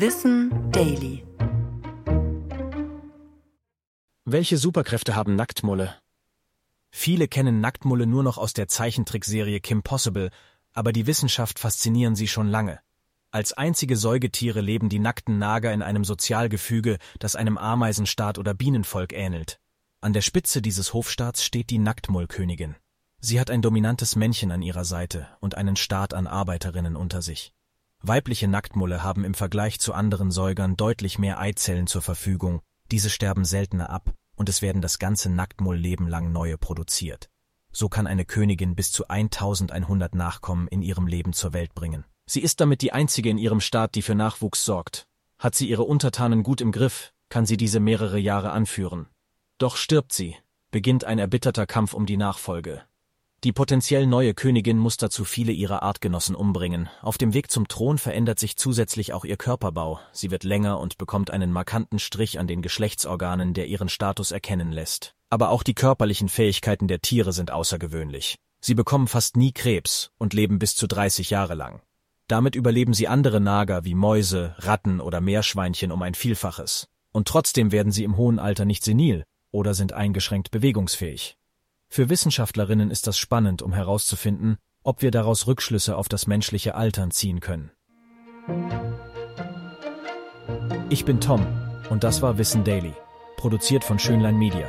Wissen Daily. Welche Superkräfte haben Nacktmulle? Viele kennen Nacktmulle nur noch aus der Zeichentrickserie Kim Possible, aber die Wissenschaft faszinieren sie schon lange. Als einzige Säugetiere leben die nackten Nager in einem Sozialgefüge, das einem Ameisenstaat oder Bienenvolk ähnelt. An der Spitze dieses Hofstaats steht die Nacktmullkönigin. Sie hat ein dominantes Männchen an ihrer Seite und einen Staat an Arbeiterinnen unter sich. Weibliche Nacktmulle haben im Vergleich zu anderen Säugern deutlich mehr Eizellen zur Verfügung, diese sterben seltener ab und es werden das ganze Nacktmullleben lang neue produziert. So kann eine Königin bis zu 1100 Nachkommen in ihrem Leben zur Welt bringen. Sie ist damit die einzige in ihrem Staat, die für Nachwuchs sorgt. Hat sie ihre Untertanen gut im Griff, kann sie diese mehrere Jahre anführen. Doch stirbt sie, beginnt ein erbitterter Kampf um die Nachfolge. Die potenziell neue Königin muss dazu viele ihrer Artgenossen umbringen. Auf dem Weg zum Thron verändert sich zusätzlich auch ihr Körperbau. Sie wird länger und bekommt einen markanten Strich an den Geschlechtsorganen, der ihren Status erkennen lässt. Aber auch die körperlichen Fähigkeiten der Tiere sind außergewöhnlich. Sie bekommen fast nie Krebs und leben bis zu 30 Jahre lang. Damit überleben sie andere Nager wie Mäuse, Ratten oder Meerschweinchen um ein Vielfaches. Und trotzdem werden sie im hohen Alter nicht senil oder sind eingeschränkt bewegungsfähig. Für Wissenschaftlerinnen ist das spannend, um herauszufinden, ob wir daraus Rückschlüsse auf das menschliche Altern ziehen können. Ich bin Tom und das war Wissen Daily, produziert von Schönlein Media.